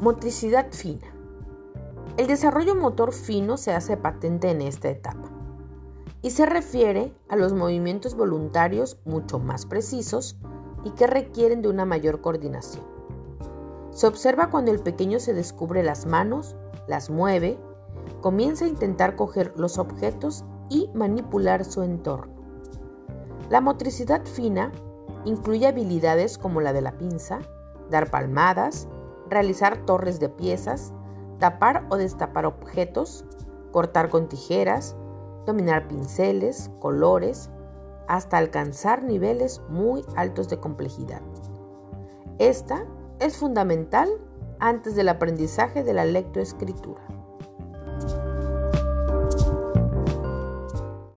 Motricidad fina. El desarrollo motor fino se hace patente en esta etapa y se refiere a los movimientos voluntarios mucho más precisos y que requieren de una mayor coordinación. Se observa cuando el pequeño se descubre las manos, las mueve, comienza a intentar coger los objetos y manipular su entorno. La motricidad fina incluye habilidades como la de la pinza, dar palmadas, realizar torres de piezas, tapar o destapar objetos, cortar con tijeras, dominar pinceles, colores, hasta alcanzar niveles muy altos de complejidad. Esta es fundamental antes del aprendizaje de la lectoescritura.